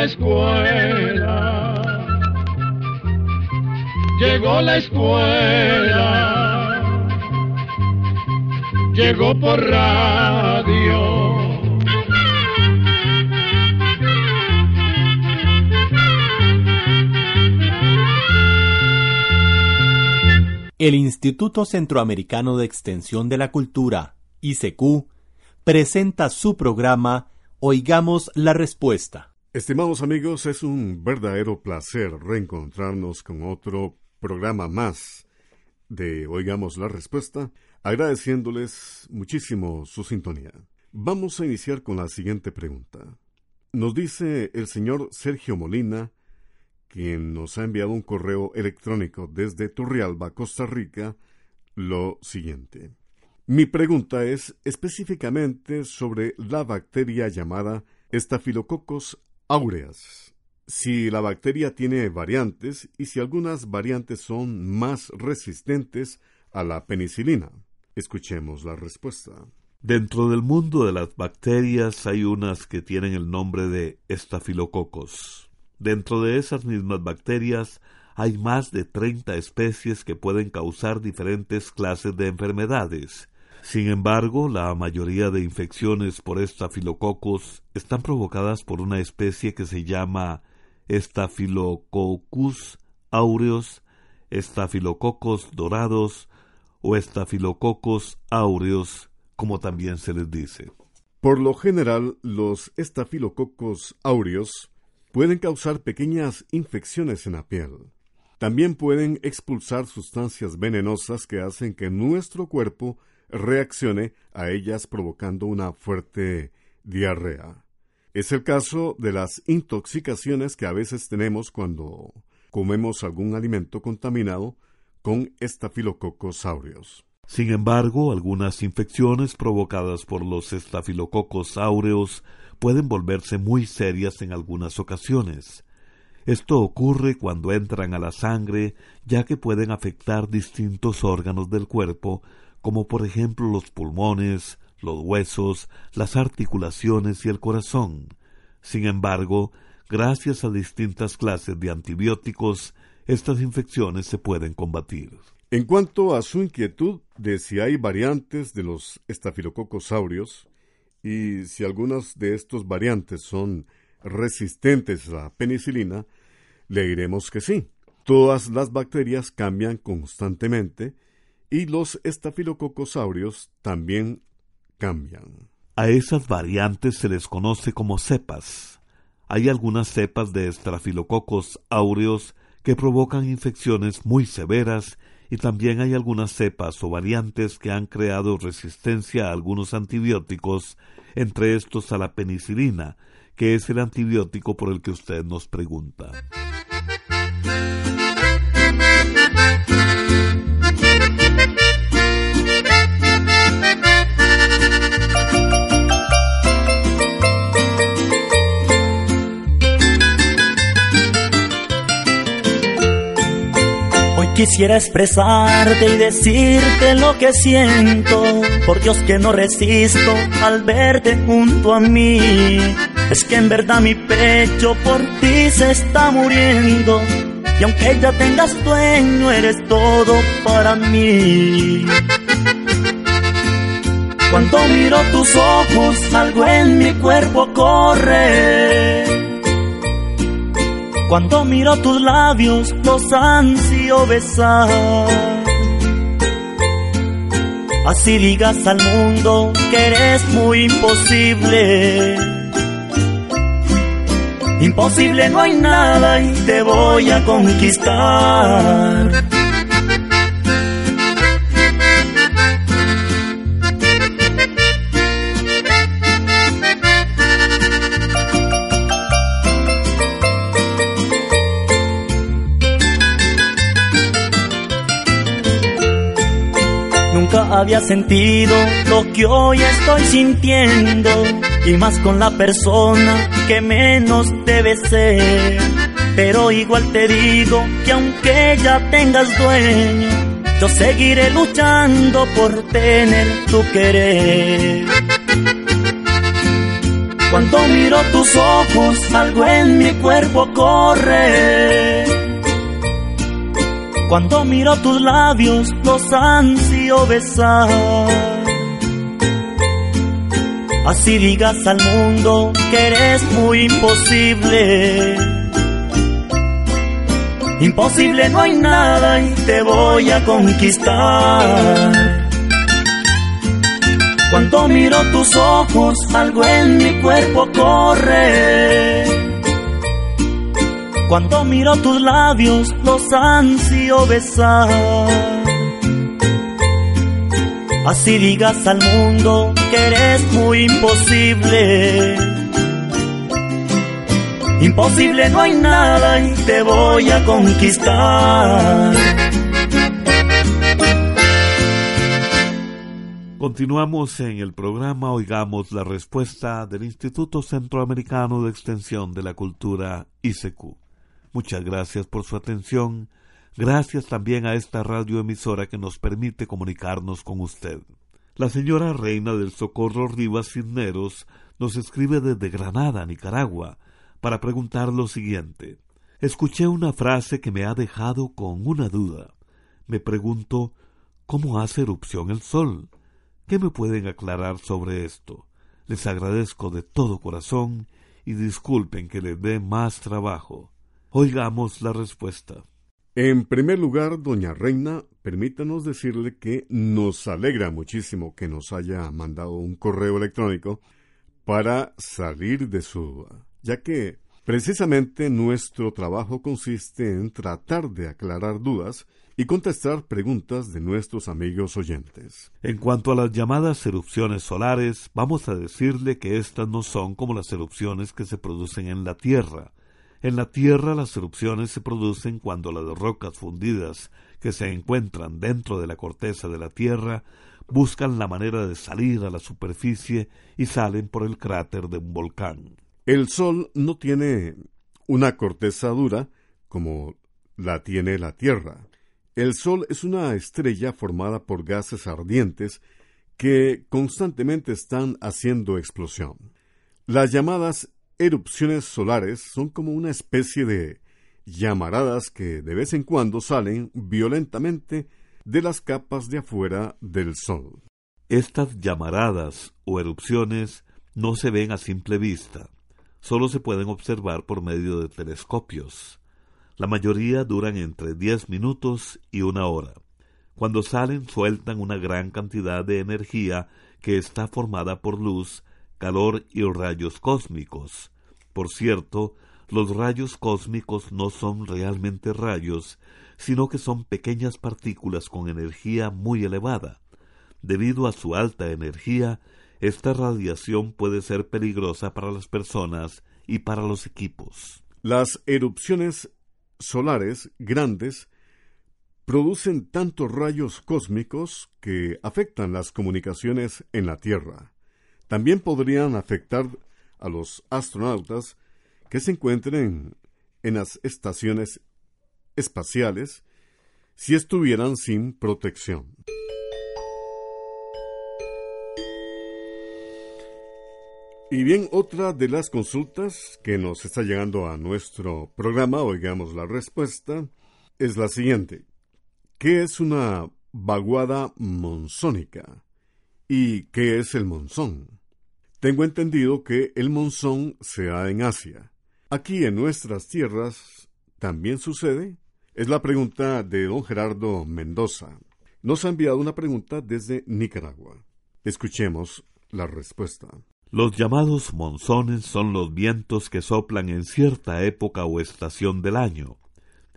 la escuela, llegó la escuela, llegó por radio. El Instituto Centroamericano de Extensión de la Cultura, ICQ, presenta su programa Oigamos la Respuesta. Estimados amigos, es un verdadero placer reencontrarnos con otro programa más de Oigamos la Respuesta, agradeciéndoles muchísimo su sintonía. Vamos a iniciar con la siguiente pregunta. Nos dice el señor Sergio Molina, quien nos ha enviado un correo electrónico desde Turrialba, Costa Rica, lo siguiente. Mi pregunta es específicamente sobre la bacteria llamada Staphylococcus aureus. Si la bacteria tiene variantes y si algunas variantes son más resistentes a la penicilina. Escuchemos la respuesta. Dentro del mundo de las bacterias hay unas que tienen el nombre de estafilococos. Dentro de esas mismas bacterias hay más de 30 especies que pueden causar diferentes clases de enfermedades. Sin embargo, la mayoría de infecciones por estafilococos están provocadas por una especie que se llama Staphylococcus aureus, estafilococos dorados o estafilococos aureus, como también se les dice. Por lo general, los estafilococos aureus pueden causar pequeñas infecciones en la piel. También pueden expulsar sustancias venenosas que hacen que nuestro cuerpo reaccione a ellas provocando una fuerte diarrea. Es el caso de las intoxicaciones que a veces tenemos cuando comemos algún alimento contaminado con estafilococos aureus. Sin embargo, algunas infecciones provocadas por los estafilococos aureus pueden volverse muy serias en algunas ocasiones. Esto ocurre cuando entran a la sangre, ya que pueden afectar distintos órganos del cuerpo, como por ejemplo los pulmones, los huesos, las articulaciones y el corazón. Sin embargo, gracias a distintas clases de antibióticos, estas infecciones se pueden combatir. En cuanto a su inquietud de si hay variantes de los estafilococos y si algunas de estos variantes son resistentes a la penicilina, le diremos que sí. Todas las bacterias cambian constantemente y los estafilococos aureus también cambian. A esas variantes se les conoce como cepas. Hay algunas cepas de estafilococos aureus que provocan infecciones muy severas y también hay algunas cepas o variantes que han creado resistencia a algunos antibióticos, entre estos a la penicilina, que es el antibiótico por el que usted nos pregunta. Quisiera expresarte y decirte lo que siento, por Dios que no resisto al verte junto a mí. Es que en verdad mi pecho por ti se está muriendo, y aunque ya tengas dueño, eres todo para mí. Cuando miro tus ojos, algo en mi cuerpo corre cuando miro tus labios, los ansío besar. Así digas al mundo que eres muy imposible. Imposible no hay nada y te voy a conquistar. Había sentido lo que hoy estoy sintiendo y más con la persona que menos debe ser. Pero igual te digo que aunque ya tengas dueño, yo seguiré luchando por tener tu querer. Cuando miro tus ojos, algo en mi cuerpo corre cuando miro tus labios, los ansío besar. Así digas al mundo que eres muy imposible. Imposible no hay nada y te voy a conquistar. Cuando miro tus ojos, algo en mi cuerpo corre cuando miro tus labios, los ansío besar. Así digas al mundo que eres muy imposible. Imposible no hay nada y te voy a conquistar. Continuamos en el programa Oigamos la Respuesta del Instituto Centroamericano de Extensión de la Cultura ICQ. Muchas gracias por su atención. Gracias también a esta radioemisora que nos permite comunicarnos con usted. La señora Reina del Socorro Rivas Cisneros nos escribe desde Granada, Nicaragua, para preguntar lo siguiente. Escuché una frase que me ha dejado con una duda. Me pregunto, ¿cómo hace erupción el sol? ¿Qué me pueden aclarar sobre esto? Les agradezco de todo corazón y disculpen que les dé más trabajo. Oigamos la respuesta. En primer lugar, doña Reina, permítanos decirle que nos alegra muchísimo que nos haya mandado un correo electrónico para salir de su duda, ya que precisamente nuestro trabajo consiste en tratar de aclarar dudas y contestar preguntas de nuestros amigos oyentes. En cuanto a las llamadas erupciones solares, vamos a decirle que estas no son como las erupciones que se producen en la Tierra, en la Tierra las erupciones se producen cuando las rocas fundidas que se encuentran dentro de la corteza de la Tierra buscan la manera de salir a la superficie y salen por el cráter de un volcán. El Sol no tiene una corteza dura como la tiene la Tierra. El Sol es una estrella formada por gases ardientes que constantemente están haciendo explosión. Las llamadas erupciones solares son como una especie de llamaradas que de vez en cuando salen violentamente de las capas de afuera del Sol. Estas llamaradas o erupciones no se ven a simple vista, solo se pueden observar por medio de telescopios. La mayoría duran entre diez minutos y una hora. Cuando salen sueltan una gran cantidad de energía que está formada por luz calor y rayos cósmicos. Por cierto, los rayos cósmicos no son realmente rayos, sino que son pequeñas partículas con energía muy elevada. Debido a su alta energía, esta radiación puede ser peligrosa para las personas y para los equipos. Las erupciones solares grandes producen tantos rayos cósmicos que afectan las comunicaciones en la Tierra. También podrían afectar a los astronautas que se encuentren en las estaciones espaciales si estuvieran sin protección. Y bien, otra de las consultas que nos está llegando a nuestro programa, oigamos la respuesta, es la siguiente. ¿Qué es una vaguada monzónica? ¿Y qué es el monzón? Tengo entendido que el monzón se da en Asia. ¿Aquí en nuestras tierras también sucede? Es la pregunta de don Gerardo Mendoza. nos ha enviado una pregunta desde Nicaragua. Escuchemos la respuesta. Los llamados monzones son los vientos que soplan en cierta época o estación del año.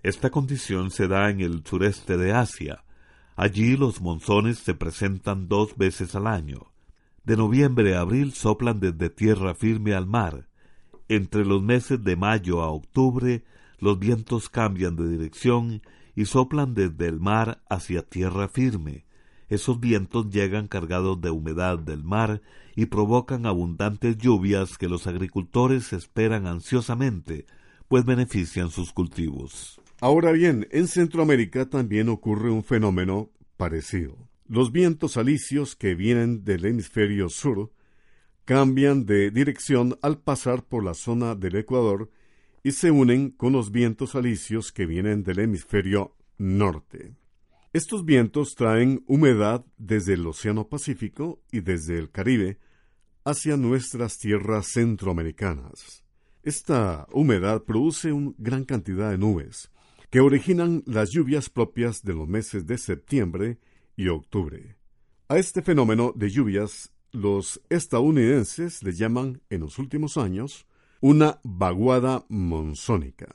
Esta condición se da en el sureste de Asia. Allí los monzones se presentan dos veces al año. De noviembre a abril soplan desde tierra firme al mar. Entre los meses de mayo a octubre los vientos cambian de dirección y soplan desde el mar hacia tierra firme. Esos vientos llegan cargados de humedad del mar y provocan abundantes lluvias que los agricultores esperan ansiosamente, pues benefician sus cultivos. Ahora bien, en Centroamérica también ocurre un fenómeno parecido. Los vientos alisios que vienen del hemisferio sur cambian de dirección al pasar por la zona del Ecuador y se unen con los vientos alisios que vienen del hemisferio norte. Estos vientos traen humedad desde el Océano Pacífico y desde el Caribe hacia nuestras tierras centroamericanas. Esta humedad produce una gran cantidad de nubes, que originan las lluvias propias de los meses de septiembre y octubre. A este fenómeno de lluvias los estadounidenses le llaman en los últimos años una vaguada monzónica.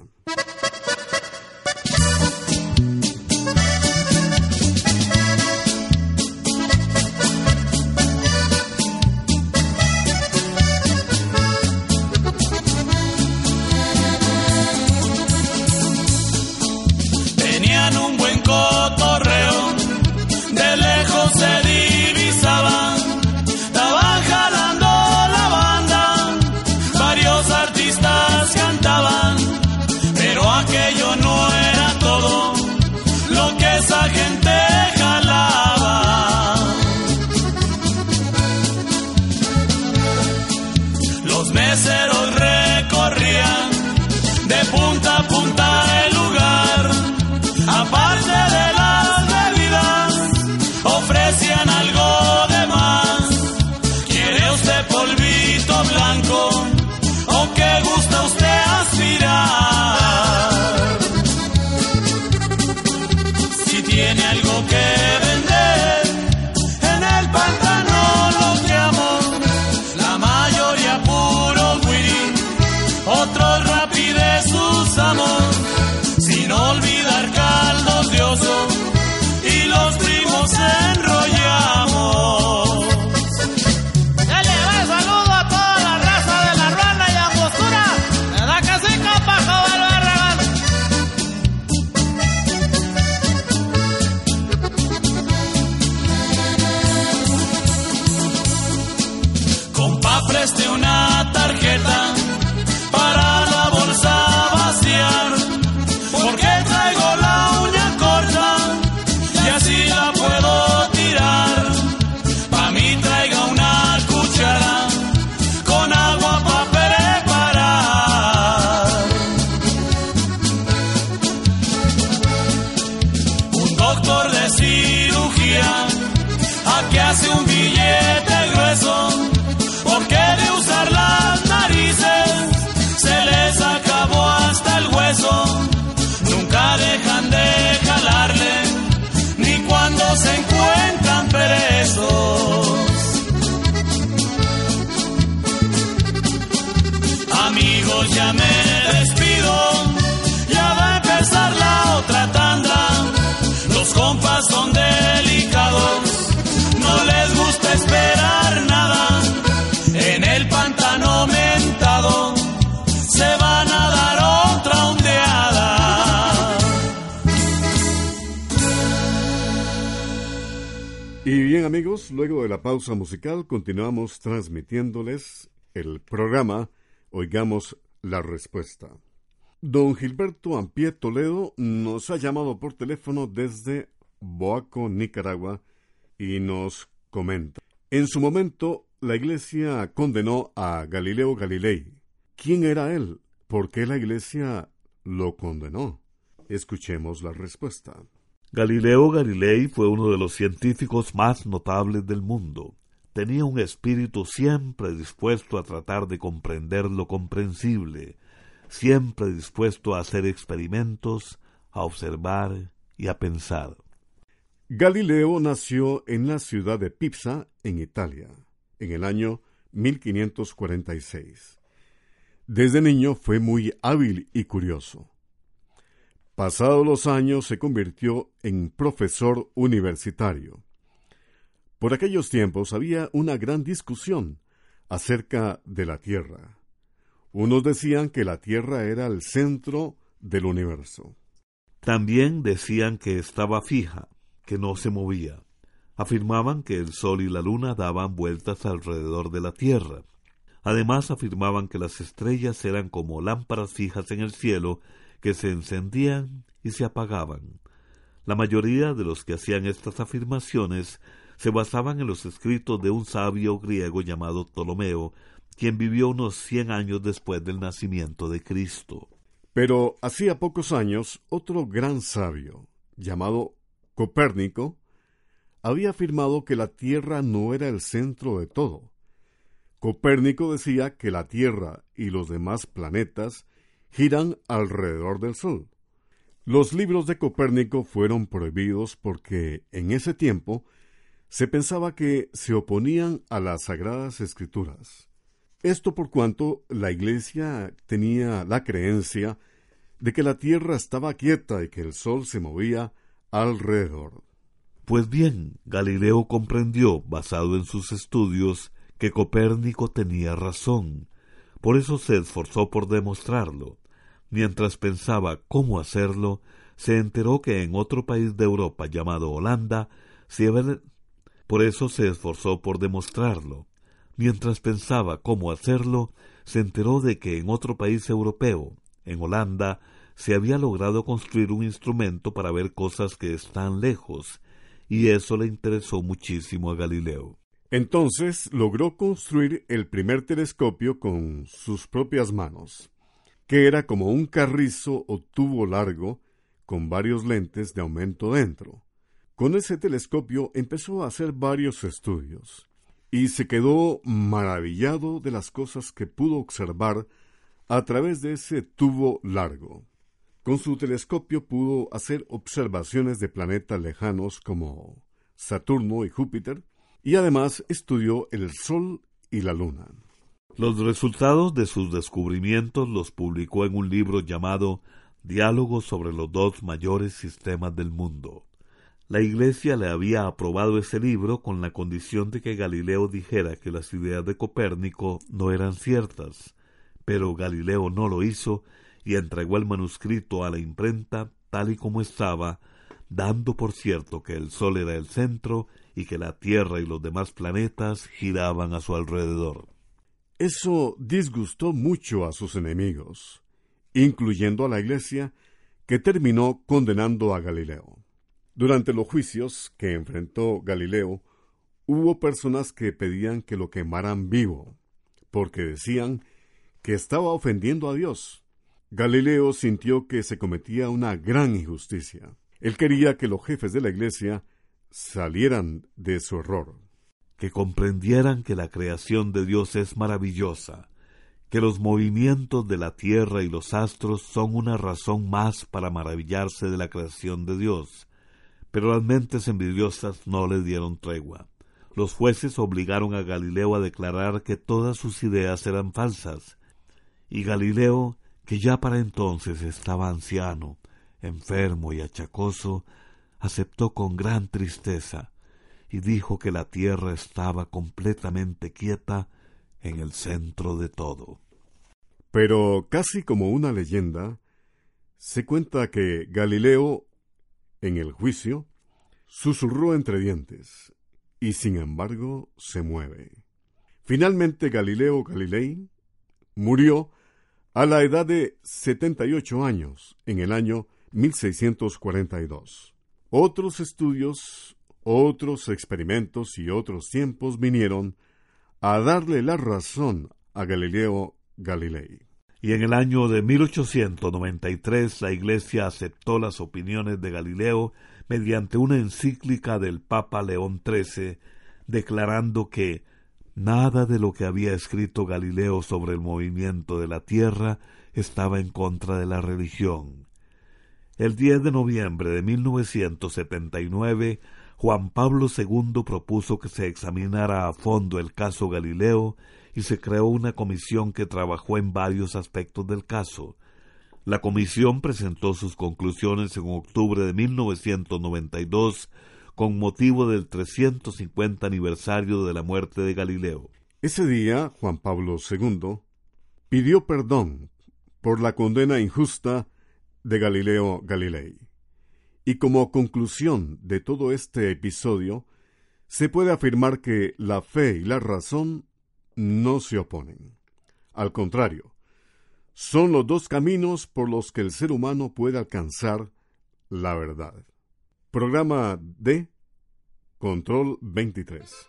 hace un billete grueso, porque de usar las narices se les acabó hasta el hueso. Nunca dejan de jalarle, ni cuando se encuentran perezos. Amigos, ya me despido, ya va a empezar la otra tanda. Los compas son donde amigos, luego de la pausa musical continuamos transmitiéndoles el programa Oigamos la Respuesta. Don Gilberto Ampie Toledo nos ha llamado por teléfono desde Boaco, Nicaragua, y nos comenta. En su momento, la Iglesia condenó a Galileo Galilei. ¿Quién era él? ¿Por qué la Iglesia lo condenó? Escuchemos la respuesta. Galileo Galilei fue uno de los científicos más notables del mundo. Tenía un espíritu siempre dispuesto a tratar de comprender lo comprensible, siempre dispuesto a hacer experimentos, a observar y a pensar. Galileo nació en la ciudad de Pisa, en Italia, en el año 1546. Desde niño fue muy hábil y curioso. Pasados los años se convirtió en profesor universitario. Por aquellos tiempos había una gran discusión acerca de la Tierra. Unos decían que la Tierra era el centro del universo. También decían que estaba fija, que no se movía. Afirmaban que el Sol y la Luna daban vueltas alrededor de la Tierra. Además afirmaban que las estrellas eran como lámparas fijas en el cielo que se encendían y se apagaban. La mayoría de los que hacían estas afirmaciones se basaban en los escritos de un sabio griego llamado Ptolomeo, quien vivió unos cien años después del nacimiento de Cristo. Pero hacía pocos años otro gran sabio, llamado Copérnico, había afirmado que la Tierra no era el centro de todo. Copérnico decía que la Tierra y los demás planetas giran alrededor del Sol. Los libros de Copérnico fueron prohibidos porque en ese tiempo se pensaba que se oponían a las sagradas escrituras. Esto por cuanto la Iglesia tenía la creencia de que la tierra estaba quieta y que el sol se movía alrededor. Pues bien, Galileo comprendió, basado en sus estudios, que Copérnico tenía razón. Por eso se esforzó por demostrarlo. Mientras pensaba cómo hacerlo, se enteró que en otro país de Europa llamado Holanda por eso se esforzó por demostrarlo. Mientras pensaba cómo hacerlo, se enteró de que en otro país europeo, en Holanda, se había logrado construir un instrumento para ver cosas que están lejos, y eso le interesó muchísimo a Galileo. Entonces logró construir el primer telescopio con sus propias manos, que era como un carrizo o tubo largo con varios lentes de aumento dentro. Con ese telescopio empezó a hacer varios estudios y se quedó maravillado de las cosas que pudo observar a través de ese tubo largo. Con su telescopio pudo hacer observaciones de planetas lejanos como Saturno y Júpiter, y además estudió el Sol y la Luna. Los resultados de sus descubrimientos los publicó en un libro llamado Diálogos sobre los dos mayores sistemas del mundo. La Iglesia le había aprobado ese libro con la condición de que Galileo dijera que las ideas de Copérnico no eran ciertas, pero Galileo no lo hizo y entregó el manuscrito a la imprenta tal y como estaba, dando por cierto que el Sol era el centro y que la Tierra y los demás planetas giraban a su alrededor. Eso disgustó mucho a sus enemigos, incluyendo a la Iglesia, que terminó condenando a Galileo. Durante los juicios que enfrentó Galileo, hubo personas que pedían que lo quemaran vivo, porque decían que estaba ofendiendo a Dios. Galileo sintió que se cometía una gran injusticia. Él quería que los jefes de la iglesia salieran de su error. Que comprendieran que la creación de Dios es maravillosa, que los movimientos de la tierra y los astros son una razón más para maravillarse de la creación de Dios, pero las mentes envidiosas no le dieron tregua. Los jueces obligaron a Galileo a declarar que todas sus ideas eran falsas, y Galileo, que ya para entonces estaba anciano, enfermo y achacoso, aceptó con gran tristeza y dijo que la tierra estaba completamente quieta en el centro de todo. Pero casi como una leyenda, se cuenta que Galileo en el juicio, susurró entre dientes, y sin embargo se mueve. Finalmente Galileo Galilei murió a la edad de 78 años, en el año 1642. Otros estudios, otros experimentos y otros tiempos vinieron a darle la razón a Galileo Galilei y en el año de 1893 la Iglesia aceptó las opiniones de Galileo mediante una encíclica del Papa León XIII, declarando que nada de lo que había escrito Galileo sobre el movimiento de la Tierra estaba en contra de la religión. El 10 de noviembre de 1979, Juan Pablo II propuso que se examinara a fondo el caso Galileo y se creó una comisión que trabajó en varios aspectos del caso. La comisión presentó sus conclusiones en octubre de 1992 con motivo del 350 aniversario de la muerte de Galileo. Ese día, Juan Pablo II pidió perdón por la condena injusta de Galileo Galilei. Y como conclusión de todo este episodio, se puede afirmar que la fe y la razón no se oponen. Al contrario, son los dos caminos por los que el ser humano puede alcanzar la verdad. Programa de Control 23.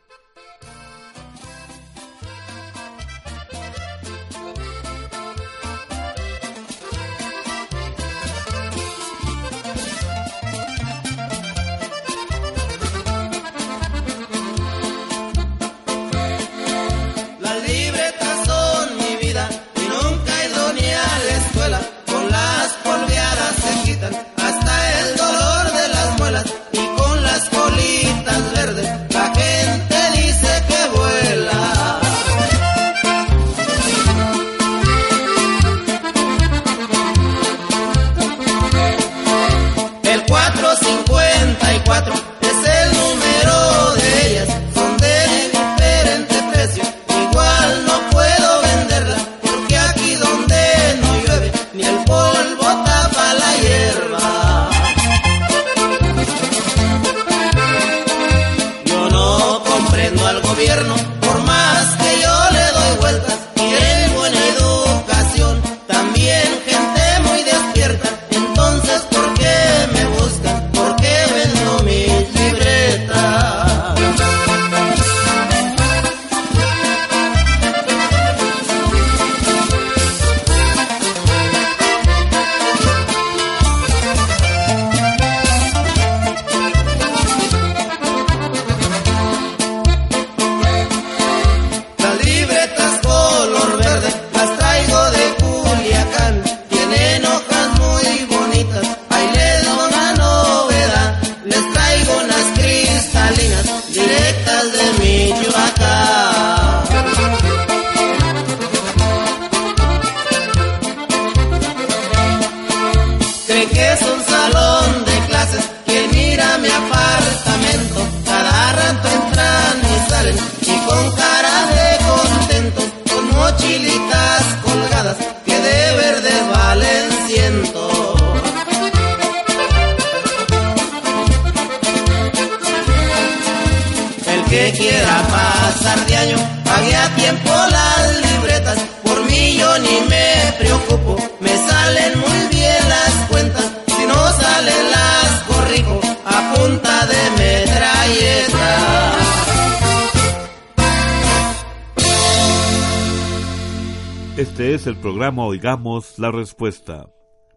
Este es el programa Oigamos la Respuesta.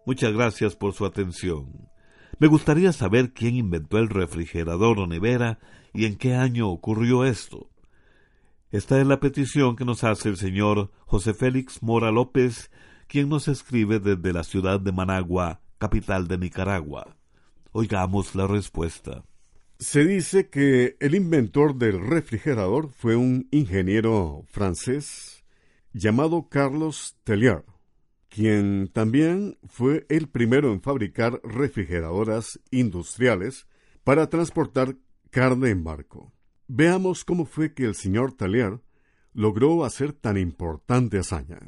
Muchas gracias por su atención. Me gustaría saber quién inventó el refrigerador o nevera y en qué año ocurrió esto. Esta es la petición que nos hace el señor José Félix Mora López, quien nos escribe desde la ciudad de Managua, capital de Nicaragua. Oigamos la respuesta. Se dice que el inventor del refrigerador fue un ingeniero francés llamado Carlos Tellier, quien también fue el primero en fabricar refrigeradoras industriales para transportar carne en barco. Veamos cómo fue que el señor Tellier logró hacer tan importante hazaña.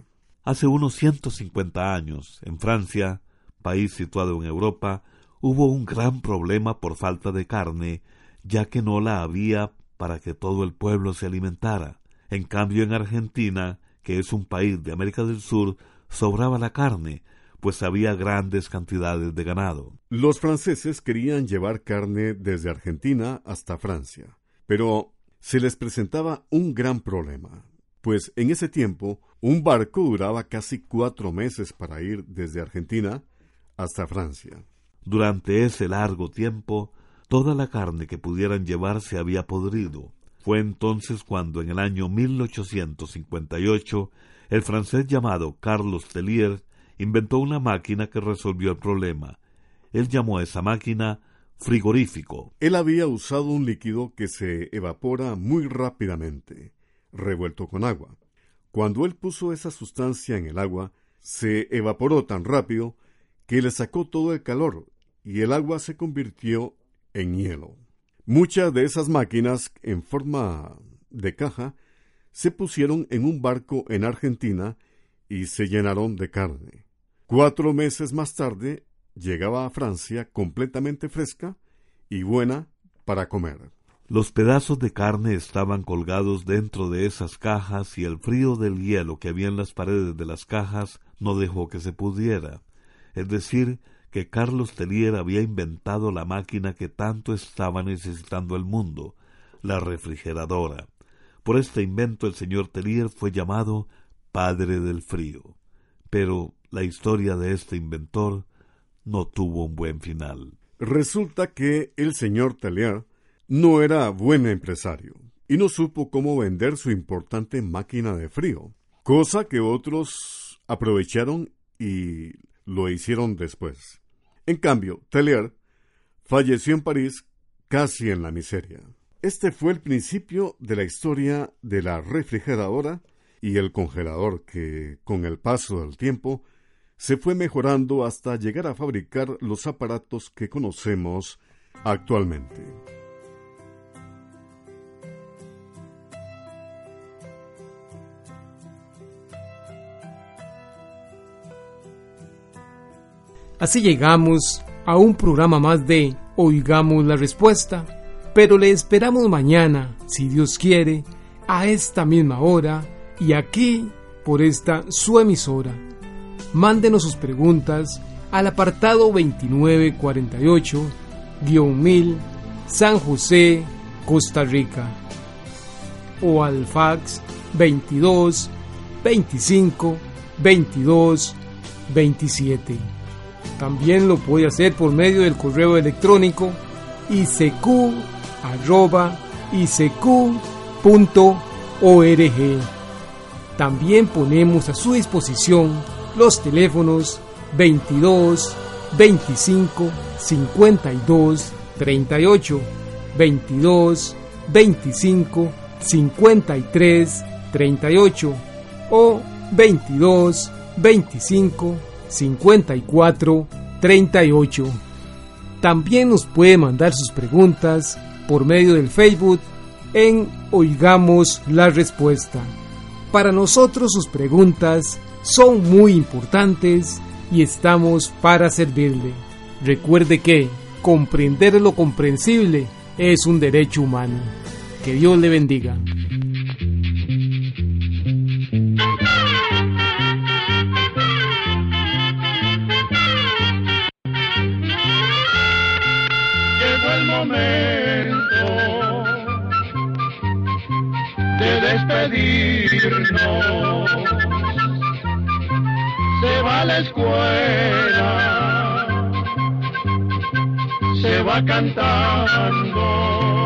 Hace unos 150 años, en Francia, país situado en Europa, hubo un gran problema por falta de carne, ya que no la había para que todo el pueblo se alimentara. En cambio, en Argentina, que es un país de América del Sur, sobraba la carne, pues había grandes cantidades de ganado. Los franceses querían llevar carne desde Argentina hasta Francia, pero se les presentaba un gran problema, pues en ese tiempo un barco duraba casi cuatro meses para ir desde Argentina hasta Francia. Durante ese largo tiempo, toda la carne que pudieran llevar se había podrido, fue entonces cuando en el año 1858 el francés llamado Carlos Tellier inventó una máquina que resolvió el problema. Él llamó a esa máquina frigorífico. Él había usado un líquido que se evapora muy rápidamente, revuelto con agua. Cuando él puso esa sustancia en el agua, se evaporó tan rápido que le sacó todo el calor y el agua se convirtió en hielo. Muchas de esas máquinas en forma de caja se pusieron en un barco en Argentina y se llenaron de carne. Cuatro meses más tarde llegaba a Francia completamente fresca y buena para comer. Los pedazos de carne estaban colgados dentro de esas cajas y el frío del hielo que había en las paredes de las cajas no dejó que se pudiera. Es decir, que Carlos Tellier había inventado la máquina que tanto estaba necesitando el mundo, la refrigeradora. Por este invento el señor Tellier fue llamado Padre del Frío. Pero la historia de este inventor no tuvo un buen final. Resulta que el señor Tellier no era buen empresario y no supo cómo vender su importante máquina de frío, cosa que otros aprovecharon y lo hicieron después. En cambio, Tellier falleció en París casi en la miseria. Este fue el principio de la historia de la refrigeradora y el congelador que, con el paso del tiempo, se fue mejorando hasta llegar a fabricar los aparatos que conocemos actualmente. Así llegamos a un programa más de Oigamos la Respuesta, pero le esperamos mañana, si Dios quiere, a esta misma hora y aquí por esta su emisora. Mándenos sus preguntas al apartado 2948-1000 San José, Costa Rica o al fax 22 25 22 27. También lo puede hacer por medio del correo electrónico icq.org. También ponemos a su disposición los teléfonos 22 25 52 38 22 25 53 38 o 22 25 54 38. También nos puede mandar sus preguntas por medio del Facebook en Oigamos la Respuesta. Para nosotros sus preguntas son muy importantes y estamos para servirle. Recuerde que comprender lo comprensible es un derecho humano. Que Dios le bendiga. Escuela, se va cantando